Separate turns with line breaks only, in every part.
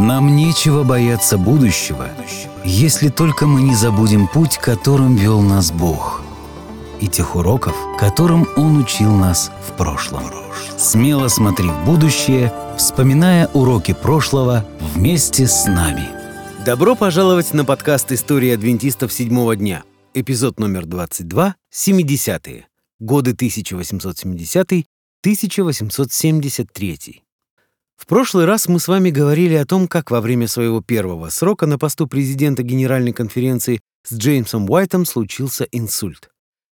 Нам нечего бояться будущего, если только мы не забудем путь, которым вел нас Бог, и тех уроков, которым Он учил нас в прошлом. Смело смотри в будущее, вспоминая уроки прошлого вместе с нами.
Добро пожаловать на подкаст «История адвентистов седьмого дня». Эпизод номер 22, 70-е. Годы 1870-1873. В прошлый раз мы с вами говорили о том, как во время своего первого срока на посту президента Генеральной конференции с Джеймсом Уайтом случился инсульт.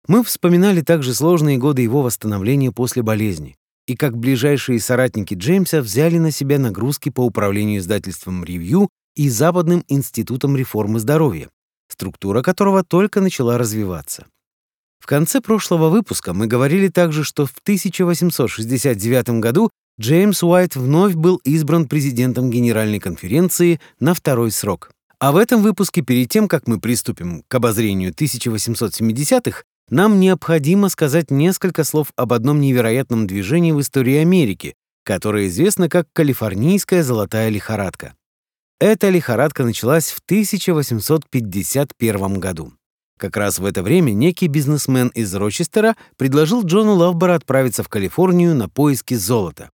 Мы вспоминали также сложные годы его восстановления после болезни и как ближайшие соратники Джеймса взяли на себя нагрузки по управлению издательством «Ревью» и Западным институтом реформы здоровья, структура которого только начала развиваться. В конце прошлого выпуска мы говорили также, что в 1869 году Джеймс Уайт вновь был избран президентом Генеральной конференции на второй срок. А в этом выпуске, перед тем, как мы приступим к обозрению 1870-х, нам необходимо сказать несколько слов об одном невероятном движении в истории Америки, которое известно как Калифорнийская золотая лихорадка. Эта лихорадка началась в 1851 году. Как раз в это время некий бизнесмен из Рочестера предложил Джону Лавборо отправиться в Калифорнию на поиски золота.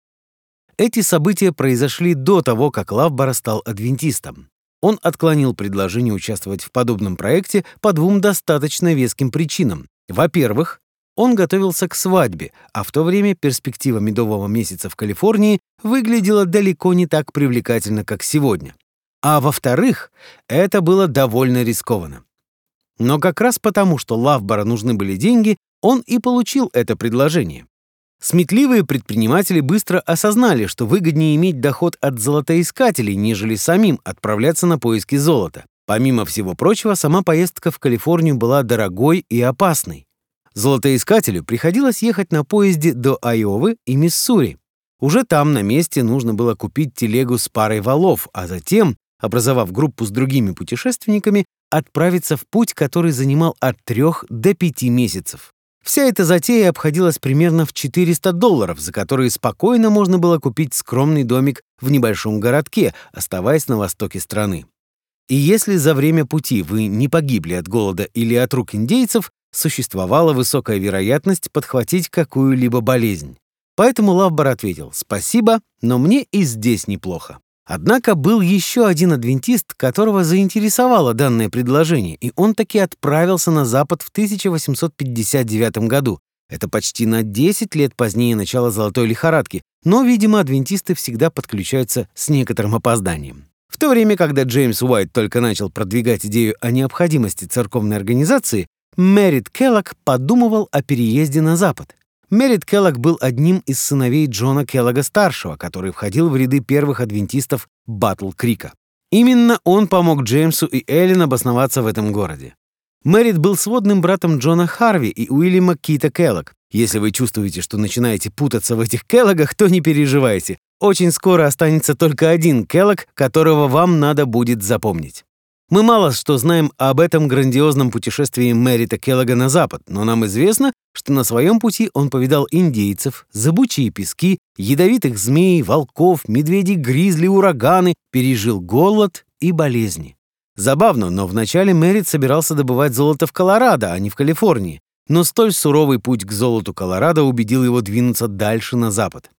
Эти события произошли до того, как Лавбора стал адвентистом. Он отклонил предложение участвовать в подобном проекте по двум достаточно веским причинам. Во-первых, он готовился к свадьбе, а в то время перспектива медового месяца в Калифорнии выглядела далеко не так привлекательно, как сегодня. А во-вторых, это было довольно рискованно. Но как раз потому, что Лавбора нужны были деньги, он и получил это предложение. Сметливые предприниматели быстро осознали, что выгоднее иметь доход от золотоискателей, нежели самим отправляться на поиски золота. Помимо всего прочего, сама поездка в Калифорнию была дорогой и опасной. Золотоискателю приходилось ехать на поезде до Айовы и Миссури. Уже там, на месте, нужно было купить телегу с парой валов, а затем, образовав группу с другими путешественниками, отправиться в путь, который занимал от трех до пяти месяцев. Вся эта затея обходилась примерно в 400 долларов, за которые спокойно можно было купить скромный домик в небольшом городке, оставаясь на востоке страны. И если за время пути вы не погибли от голода или от рук индейцев, существовала высокая вероятность подхватить какую-либо болезнь. Поэтому Лавбар ответил «Спасибо, но мне и здесь неплохо». Однако был еще один адвентист, которого заинтересовало данное предложение, и он таки отправился на Запад в 1859 году. Это почти на 10 лет позднее начала золотой лихорадки, но, видимо, адвентисты всегда подключаются с некоторым опозданием. В то время, когда Джеймс Уайт только начал продвигать идею о необходимости церковной организации, Мэрит Келлок подумывал о переезде на Запад. Мерит Келлог был одним из сыновей Джона Келлога-старшего, который входил в ряды первых адвентистов Батл-Крика. Именно он помог Джеймсу и Эллен обосноваться в этом городе. Мэрит был сводным братом Джона Харви и Уильяма Кита Келлог. Если вы чувствуете, что начинаете путаться в этих Келлогах, то не переживайте. Очень скоро останется только один Келлог, которого вам надо будет запомнить. Мы мало что знаем об этом грандиозном путешествии Мэрита Келлога на запад, но нам известно, что на своем пути он повидал индейцев, зыбучие пески, ядовитых змей, волков, медведей, гризли, ураганы, пережил голод и болезни. Забавно, но вначале Мэрит собирался добывать золото в Колорадо, а не в Калифорнии. Но столь суровый путь к золоту Колорадо убедил его двинуться дальше на запад.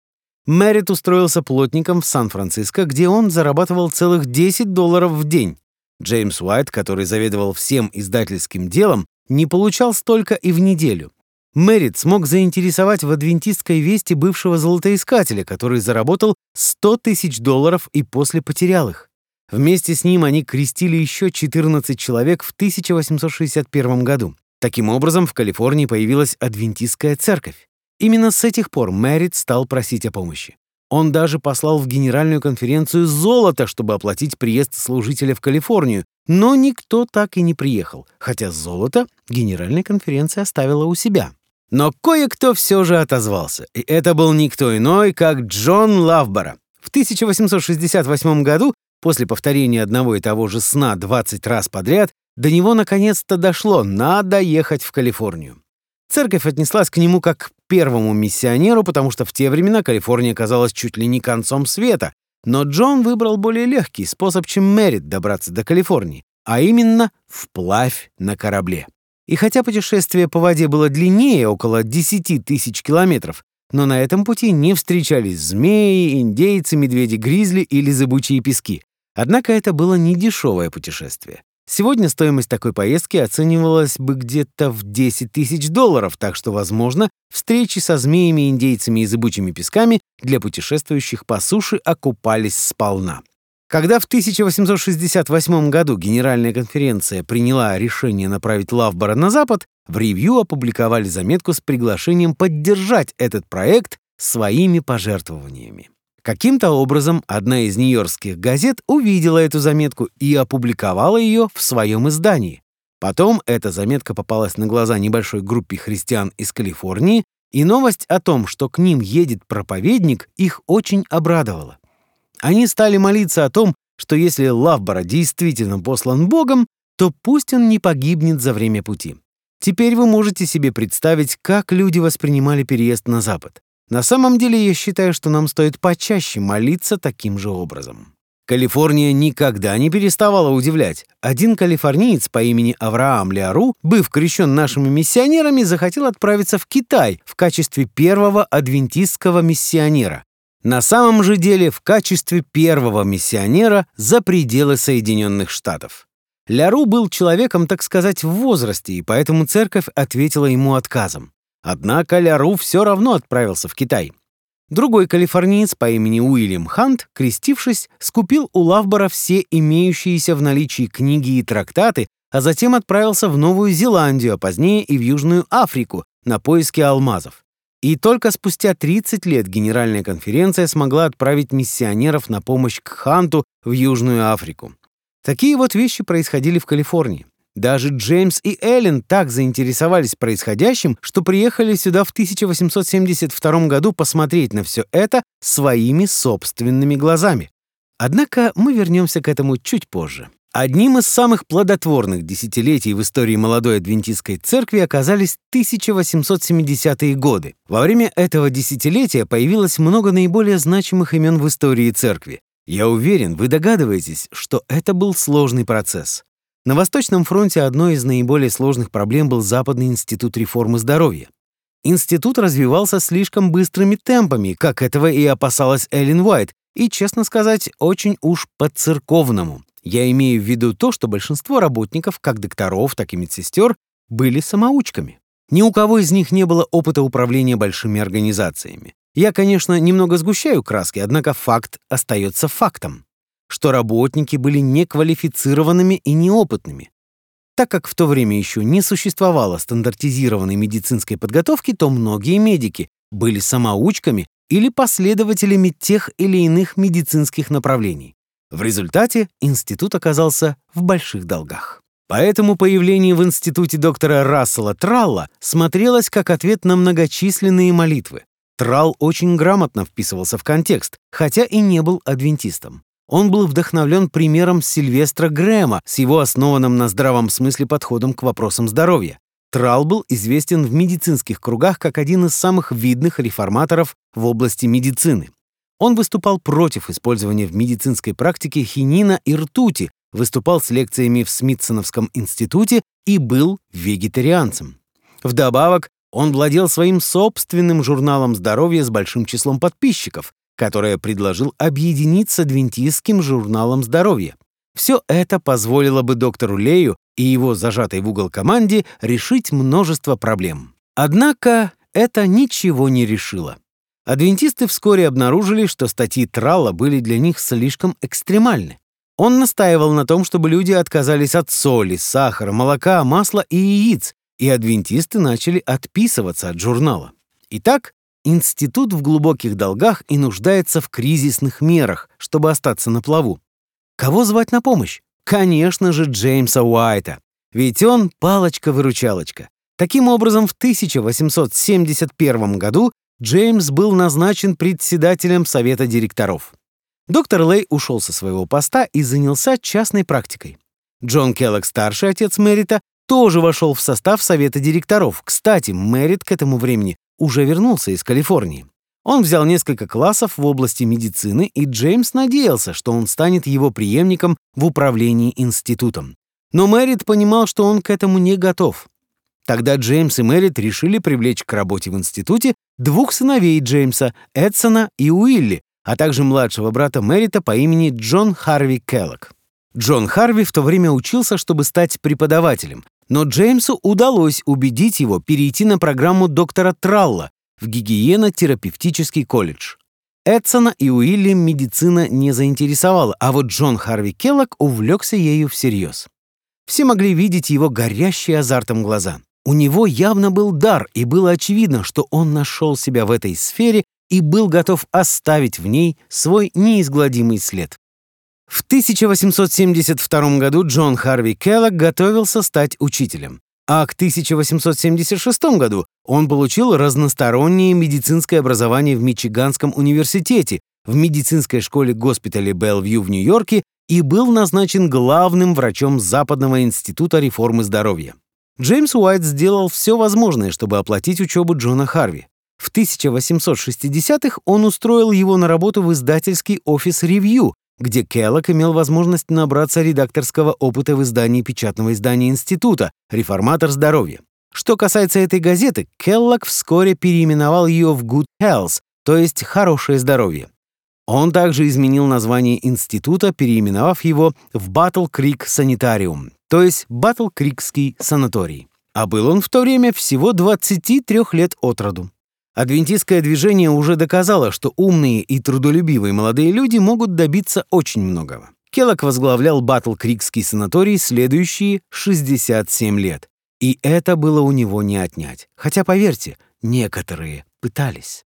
Мэрит устроился плотником в Сан-Франциско, где он зарабатывал целых 10 долларов в день. Джеймс Уайт, который заведовал всем издательским делом, не получал столько и в неделю. Мэрит смог заинтересовать в адвентистской вести бывшего золотоискателя, который заработал 100 тысяч долларов и после потерял их. Вместе с ним они крестили еще 14 человек в 1861 году. Таким образом, в Калифорнии появилась адвентистская церковь. Именно с этих пор Мэрит стал просить о помощи. Он даже послал в Генеральную конференцию золото, чтобы оплатить приезд служителя в Калифорнию, но никто так и не приехал, хотя золото Генеральная конференция оставила у себя. Но кое-кто все же отозвался, и это был никто иной, как Джон Лавбора. В 1868 году, после повторения одного и того же сна 20 раз подряд, до него наконец-то дошло, надо ехать в Калифорнию. Церковь отнеслась к нему как к первому миссионеру, потому что в те времена Калифорния казалась чуть ли не концом света, Но Джон выбрал более легкий способ, чем Мэрит добраться до Калифорнии, а именно вплавь на корабле. И хотя путешествие по воде было длиннее, около 10 тысяч километров, но на этом пути не встречались змеи, индейцы, медведи-гризли или зыбучие пески. Однако это было не дешевое путешествие. Сегодня стоимость такой поездки оценивалась бы где-то в 10 тысяч долларов, так что, возможно, встречи со змеями, индейцами и зыбучими песками для путешествующих по суше окупались сполна. Когда в 1868 году Генеральная конференция приняла решение направить Лавбора на Запад, в ревью опубликовали заметку с приглашением поддержать этот проект своими пожертвованиями. Каким-то образом одна из нью-йоркских газет увидела эту заметку и опубликовала ее в своем издании. Потом эта заметка попалась на глаза небольшой группе христиан из Калифорнии, и новость о том, что к ним едет проповедник, их очень обрадовала. Они стали молиться о том, что если Лавбора действительно послан Богом, то пусть он не погибнет за время пути. Теперь вы можете себе представить, как люди воспринимали переезд на Запад. На самом деле, я считаю, что нам стоит почаще молиться таким же образом. Калифорния никогда не переставала удивлять. Один калифорниец по имени Авраам Леару, быв крещен нашими миссионерами, захотел отправиться в Китай в качестве первого адвентистского миссионера. На самом же деле в качестве первого миссионера за пределы Соединенных Штатов. Ляру был человеком, так сказать, в возрасте, и поэтому церковь ответила ему отказом. Однако Ляру все равно отправился в Китай. Другой калифорниец по имени Уильям Хант, крестившись, скупил у Лавбора все имеющиеся в наличии книги и трактаты, а затем отправился в Новую Зеландию, а позднее и в Южную Африку на поиски алмазов. И только спустя 30 лет Генеральная конференция смогла отправить миссионеров на помощь к Ханту в Южную Африку. Такие вот вещи происходили в Калифорнии. Даже Джеймс и Эллен так заинтересовались происходящим, что приехали сюда в 1872 году посмотреть на все это своими собственными глазами. Однако мы вернемся к этому чуть позже. Одним из самых плодотворных десятилетий в истории молодой адвентистской церкви оказались 1870-е годы. Во время этого десятилетия появилось много наиболее значимых имен в истории церкви. Я уверен, вы догадываетесь, что это был сложный процесс. На Восточном фронте одной из наиболее сложных проблем был Западный институт реформы здоровья. Институт развивался слишком быстрыми темпами, как этого и опасалась Эллен Уайт, и, честно сказать, очень уж по-церковному. Я имею в виду то, что большинство работников, как докторов, так и медсестер, были самоучками. Ни у кого из них не было опыта управления большими организациями. Я, конечно, немного сгущаю краски, однако факт остается фактом, что работники были неквалифицированными и неопытными. Так как в то время еще не существовало стандартизированной медицинской подготовки, то многие медики были самоучками или последователями тех или иных медицинских направлений. В результате институт оказался в больших долгах. Поэтому появление в институте доктора Рассела Тралла смотрелось как ответ на многочисленные молитвы. Тралл очень грамотно вписывался в контекст, хотя и не был адвентистом. Он был вдохновлен примером Сильвестра Грэма с его основанным на здравом смысле подходом к вопросам здоровья. Трал был известен в медицинских кругах как один из самых видных реформаторов в области медицины. Он выступал против использования в медицинской практике хинина и ртути, выступал с лекциями в Смитсоновском институте и был вегетарианцем. Вдобавок, он владел своим собственным журналом здоровья с большим числом подписчиков, которое предложил объединить с адвентистским журналом здоровья. Все это позволило бы доктору Лею и его зажатой в угол команде решить множество проблем. Однако это ничего не решило. Адвентисты вскоре обнаружили, что статьи Тралла были для них слишком экстремальны. Он настаивал на том, чтобы люди отказались от соли, сахара, молока, масла и яиц, и адвентисты начали отписываться от журнала. Итак, институт в глубоких долгах и нуждается в кризисных мерах, чтобы остаться на плаву. Кого звать на помощь? Конечно же, Джеймса Уайта. Ведь он палочка-выручалочка. Таким образом, в 1871 году Джеймс был назначен председателем совета директоров. Доктор Лей ушел со своего поста и занялся частной практикой. Джон Келлог, старший отец Мэрита, тоже вошел в состав совета директоров. Кстати, Мэрит к этому времени уже вернулся из Калифорнии. Он взял несколько классов в области медицины, и Джеймс надеялся, что он станет его преемником в управлении институтом. Но Мэрит понимал, что он к этому не готов. Тогда Джеймс и Мэрит решили привлечь к работе в институте двух сыновей Джеймса, Эдсона и Уилли, а также младшего брата Мэрита по имени Джон Харви Келлок. Джон Харви в то время учился, чтобы стать преподавателем, но Джеймсу удалось убедить его перейти на программу доктора Тралла в гигиено-терапевтический колледж. Эдсона и Уилли медицина не заинтересовала, а вот Джон Харви Келлок увлекся ею всерьез. Все могли видеть его горящие азартом глаза. У него явно был дар, и было очевидно, что он нашел себя в этой сфере и был готов оставить в ней свой неизгладимый след. В 1872 году Джон Харви Келлог готовился стать учителем, а к 1876 году он получил разностороннее медицинское образование в Мичиганском университете, в медицинской школе госпиталя Белвью в Нью-Йорке и был назначен главным врачом Западного института реформы здоровья. Джеймс Уайт сделал все возможное, чтобы оплатить учебу Джона Харви. В 1860-х он устроил его на работу в издательский офис «Ревью», где Келлок имел возможность набраться редакторского опыта в издании печатного издания института «Реформатор здоровья». Что касается этой газеты, Келлок вскоре переименовал ее в Good Health, то есть «Хорошее здоровье». Он также изменил название института, переименовав его в Battle Creek Sanitarium, то есть Battle Creekский санаторий. А был он в то время всего 23 лет от роду. Адвентистское движение уже доказало, что умные и трудолюбивые молодые люди могут добиться очень многого. Келлок возглавлял Батл Крикский санаторий следующие 67 лет. И это было у него не отнять. Хотя, поверьте, некоторые пытались.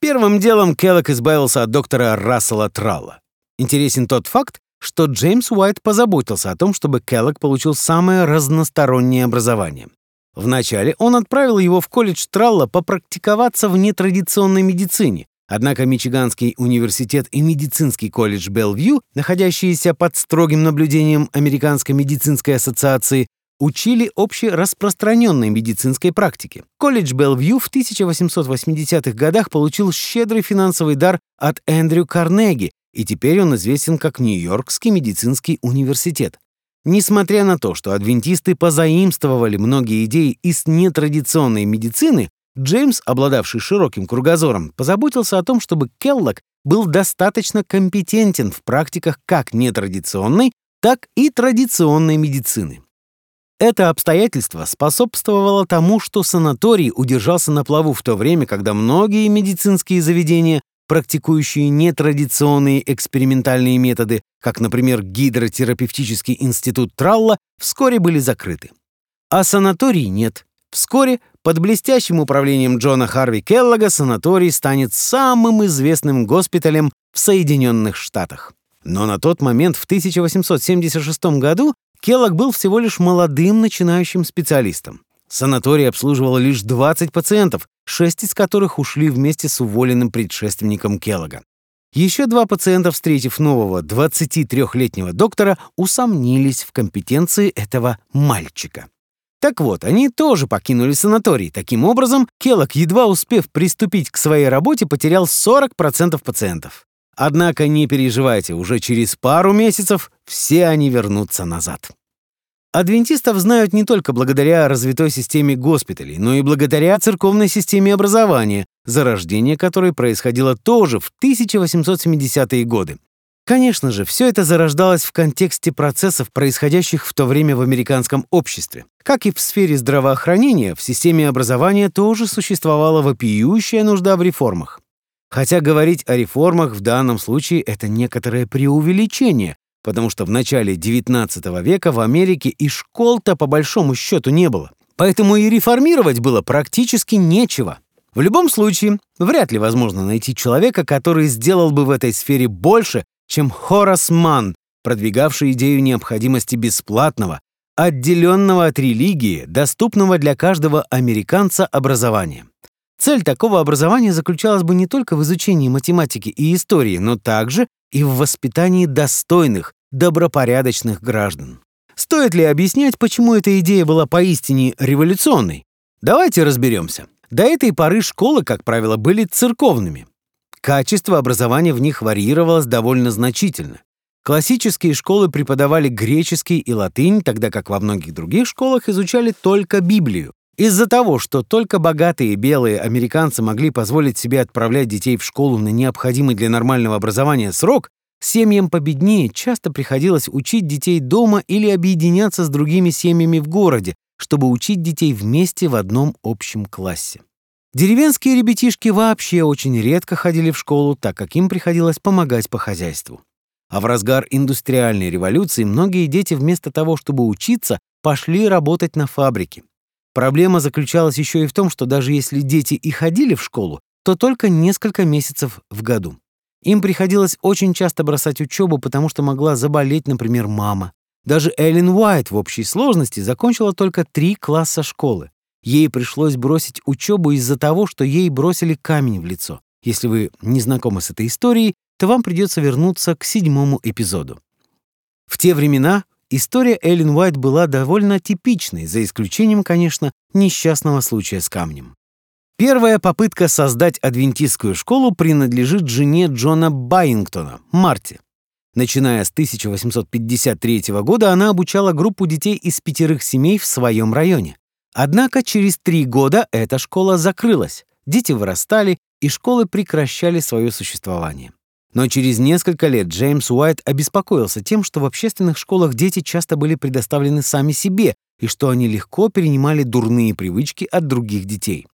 Первым делом Келлок избавился от доктора Рассела Тралла. Интересен тот факт, что Джеймс Уайт позаботился о том, чтобы Келлок получил самое разностороннее образование. Вначале он отправил его в колледж Тралла попрактиковаться в нетрадиционной медицине, однако Мичиганский университет и медицинский колледж Белвью, находящиеся под строгим наблюдением Американской медицинской ассоциации, учили общераспространенной медицинской практике. Колледж Белвью в 1880-х годах получил щедрый финансовый дар от Эндрю Карнеги, и теперь он известен как Нью-Йоркский медицинский университет. Несмотря на то, что адвентисты позаимствовали многие идеи из нетрадиционной медицины, Джеймс, обладавший широким кругозором, позаботился о том, чтобы Келлок был достаточно компетентен в практиках как нетрадиционной, так и традиционной медицины. Это обстоятельство способствовало тому, что санаторий удержался на плаву в то время, когда многие медицинские заведения практикующие нетрадиционные экспериментальные методы, как, например, гидротерапевтический институт Тралла, вскоре были закрыты. А санаторий нет. Вскоре под блестящим управлением Джона Харви Келлога санаторий станет самым известным госпиталем в Соединенных Штатах. Но на тот момент, в 1876 году, Келлог был всего лишь молодым начинающим специалистом. Санаторий обслуживал лишь 20 пациентов, шесть из которых ушли вместе с уволенным предшественником Келлога. Еще два пациента, встретив нового 23-летнего доктора, усомнились в компетенции этого мальчика. Так вот, они тоже покинули санаторий. Таким образом, Келлог, едва успев приступить к своей работе, потерял 40% пациентов. Однако не переживайте, уже через пару месяцев все они вернутся назад. Адвентистов знают не только благодаря развитой системе госпиталей, но и благодаря церковной системе образования, зарождение которой происходило тоже в 1870-е годы. Конечно же, все это зарождалось в контексте процессов, происходящих в то время в американском обществе. Как и в сфере здравоохранения, в системе образования тоже существовала вопиющая нужда в реформах. Хотя говорить о реформах в данном случае — это некоторое преувеличение, потому что в начале XIX века в Америке и школ-то по большому счету не было. Поэтому и реформировать было практически нечего. В любом случае, вряд ли возможно найти человека, который сделал бы в этой сфере больше, чем Хорас Манн, продвигавший идею необходимости бесплатного, отделенного от религии, доступного для каждого американца образования. Цель такого образования заключалась бы не только в изучении математики и истории, но также и в воспитании достойных, добропорядочных граждан. Стоит ли объяснять, почему эта идея была поистине революционной? Давайте разберемся. До этой поры школы, как правило, были церковными. Качество образования в них варьировалось довольно значительно. Классические школы преподавали греческий и латынь, тогда как во многих других школах изучали только Библию. Из-за того, что только богатые белые американцы могли позволить себе отправлять детей в школу на необходимый для нормального образования срок, семьям победнее часто приходилось учить детей дома или объединяться с другими семьями в городе, чтобы учить детей вместе в одном общем классе. Деревенские ребятишки вообще очень редко ходили в школу, так как им приходилось помогать по хозяйству. А в разгар индустриальной революции многие дети вместо того, чтобы учиться, пошли работать на фабрике. Проблема заключалась еще и в том, что даже если дети и ходили в школу, то только несколько месяцев в году. Им приходилось очень часто бросать учебу, потому что могла заболеть, например, мама. Даже Эллен Уайт в общей сложности закончила только три класса школы. Ей пришлось бросить учебу из-за того, что ей бросили камень в лицо. Если вы не знакомы с этой историей, то вам придется вернуться к седьмому эпизоду. В те времена история Эллен Уайт была довольно типичной, за исключением, конечно, несчастного случая с камнем. Первая попытка создать адвентистскую школу принадлежит жене Джона Байингтона, Марти. Начиная с 1853 года она обучала группу детей из пятерых семей в своем районе. Однако через три года эта школа закрылась, дети вырастали, и школы прекращали свое существование. Но через несколько лет Джеймс Уайт обеспокоился тем, что в общественных школах дети часто были предоставлены сами себе и что они легко перенимали дурные привычки от других детей.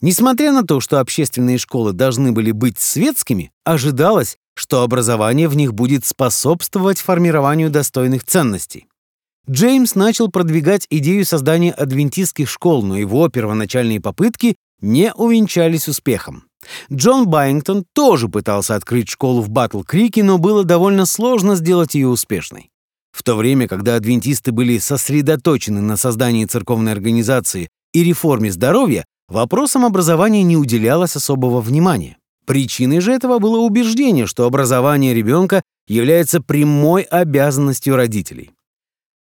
Несмотря на то, что общественные школы должны были быть светскими, ожидалось, что образование в них будет способствовать формированию достойных ценностей. Джеймс начал продвигать идею создания адвентистских школ, но его первоначальные попытки не увенчались успехом. Джон Байингтон тоже пытался открыть школу в Батл-Крике, но было довольно сложно сделать ее успешной. В то время, когда адвентисты были сосредоточены на создании церковной организации и реформе здоровья, вопросам образования не уделялось особого внимания. Причиной же этого было убеждение, что образование ребенка является прямой обязанностью родителей.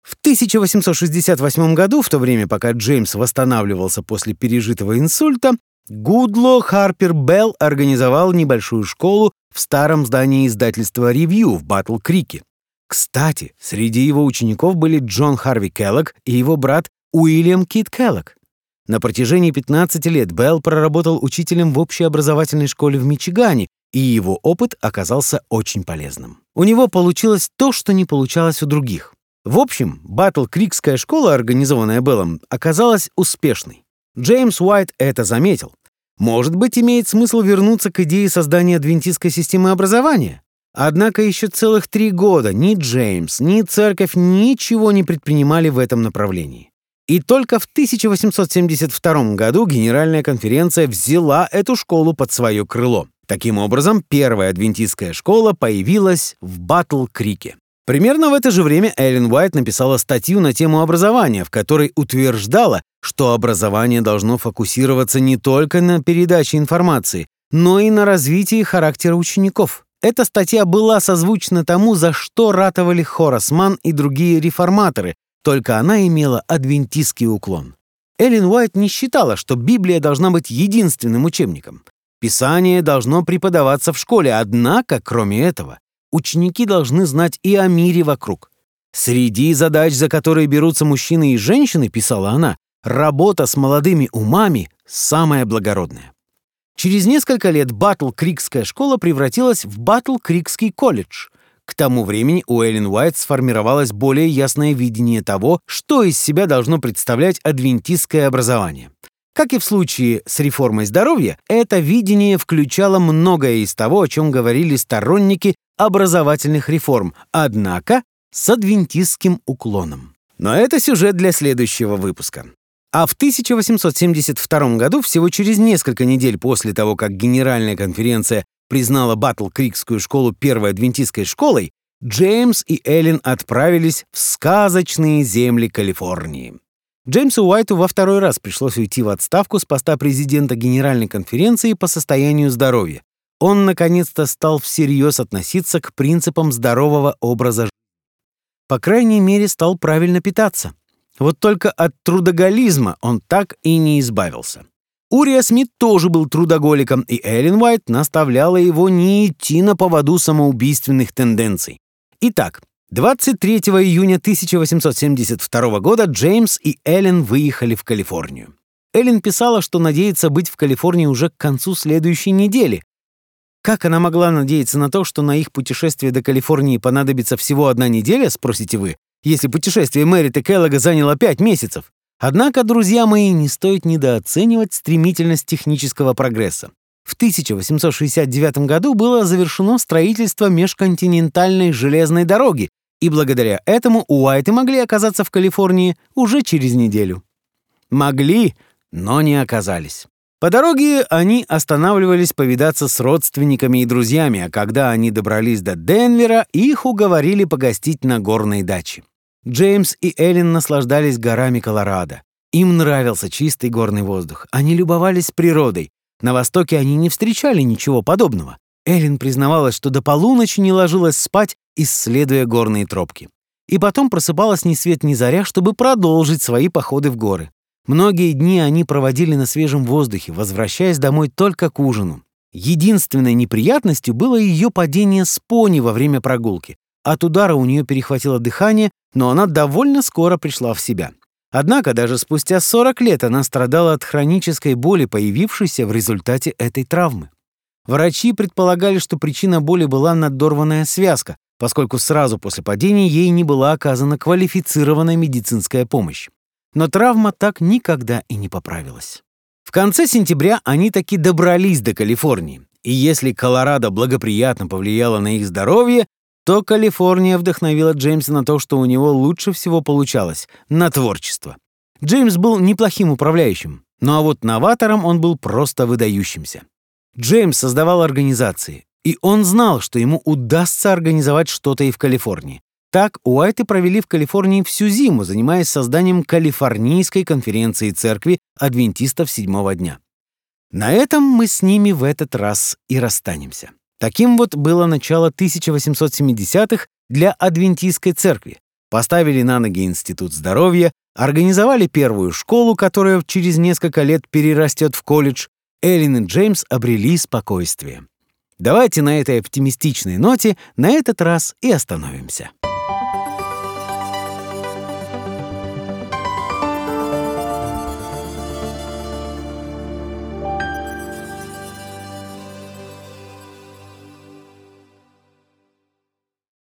В 1868 году, в то время, пока Джеймс восстанавливался после пережитого инсульта, Гудло Харпер Белл организовал небольшую школу в старом здании издательства «Ревью» в Батл-Крике. Кстати, среди его учеников были Джон Харви Келлог и его брат Уильям Кит Келлог. На протяжении 15 лет Белл проработал учителем в общеобразовательной школе в Мичигане, и его опыт оказался очень полезным. У него получилось то, что не получалось у других. В общем, Батл-Крикская школа, организованная Беллом, оказалась успешной. Джеймс Уайт это заметил. Может быть, имеет смысл вернуться к идее создания адвентистской системы образования? Однако еще целых три года ни Джеймс, ни церковь ничего не предпринимали в этом направлении. И только в 1872 году Генеральная конференция взяла эту школу под свое крыло. Таким образом, первая адвентистская школа появилась в Батл-Крике. Примерно в это же время Эллен Уайт написала статью на тему образования, в которой утверждала, что образование должно фокусироваться не только на передаче информации, но и на развитии характера учеников. Эта статья была созвучна тому, за что ратовали Хорас Ман и другие реформаторы, только она имела адвентистский уклон. Эллен Уайт не считала, что Библия должна быть единственным учебником. Писание должно преподаваться в школе, однако, кроме этого, ученики должны знать и о мире вокруг. Среди задач, за которые берутся мужчины и женщины, писала она, работа с молодыми умами самая благородная. Через несколько лет Батл-Крикская школа превратилась в Батл-Крикский колледж. К тому времени у Эллен Уайт сформировалось более ясное видение того, что из себя должно представлять адвентистское образование. Как и в случае с реформой здоровья, это видение включало многое из того, о чем говорили сторонники образовательных реформ, однако с адвентистским уклоном. Но это сюжет для следующего выпуска. А в 1872 году, всего через несколько недель после того, как Генеральная конференция признала Батл-Крикскую школу первой адвентистской школой, Джеймс и Эллен отправились в сказочные земли Калифорнии. Джеймсу Уайту во второй раз пришлось уйти в отставку с поста президента Генеральной конференции по состоянию здоровья он наконец-то стал всерьез относиться к принципам здорового образа жизни. По крайней мере, стал правильно питаться. Вот только от трудоголизма он так и не избавился. Урия Смит тоже был трудоголиком, и Эллен Уайт наставляла его не идти на поводу самоубийственных тенденций. Итак, 23 июня 1872 года Джеймс и Эллен выехали в Калифорнию. Эллен писала, что надеется быть в Калифорнии уже к концу следующей недели. Как она могла надеяться на то, что на их путешествие до Калифорнии понадобится всего одна неделя, спросите вы, если путешествие Мэрит Келлога заняло пять месяцев? Однако, друзья мои, не стоит недооценивать стремительность технического прогресса. В 1869 году было завершено строительство межконтинентальной железной дороги, и благодаря этому Уайты могли оказаться в Калифорнии уже через неделю. Могли, но не оказались. По дороге они останавливались повидаться с родственниками и друзьями, а когда они добрались до Денвера, их уговорили погостить на горной даче. Джеймс и Эллен наслаждались горами Колорадо. Им нравился чистый горный воздух. Они любовались природой. На Востоке они не встречали ничего подобного. Эллен признавалась, что до полуночи не ложилась спать, исследуя горные тропки. И потом просыпалась ни свет ни заря, чтобы продолжить свои походы в горы. Многие дни они проводили на свежем воздухе, возвращаясь домой только к ужину. Единственной неприятностью было ее падение с пони во время прогулки. От удара у нее перехватило дыхание, но она довольно скоро пришла в себя. Однако даже спустя 40 лет она страдала от хронической боли, появившейся в результате этой травмы. Врачи предполагали, что причина боли была надорванная связка, поскольку сразу после падения ей не была оказана квалифицированная медицинская помощь. Но травма так никогда и не поправилась. В конце сентября они таки добрались до Калифорнии, и если Колорадо благоприятно повлияло на их здоровье, то Калифорния вдохновила Джеймса на то, что у него лучше всего получалось — на творчество. Джеймс был неплохим управляющим, ну а вот новатором он был просто выдающимся. Джеймс создавал организации, и он знал, что ему удастся организовать что-то и в Калифорнии. Так Уайты провели в Калифорнии всю зиму, занимаясь созданием Калифорнийской конференции церкви адвентистов седьмого дня. На этом мы с ними в этот раз и расстанемся. Таким вот было начало 1870-х для адвентистской церкви. Поставили на ноги Институт здоровья, организовали первую школу, которая через несколько лет перерастет в колледж. Эллен и Джеймс обрели спокойствие. Давайте на этой оптимистичной ноте на этот раз и остановимся.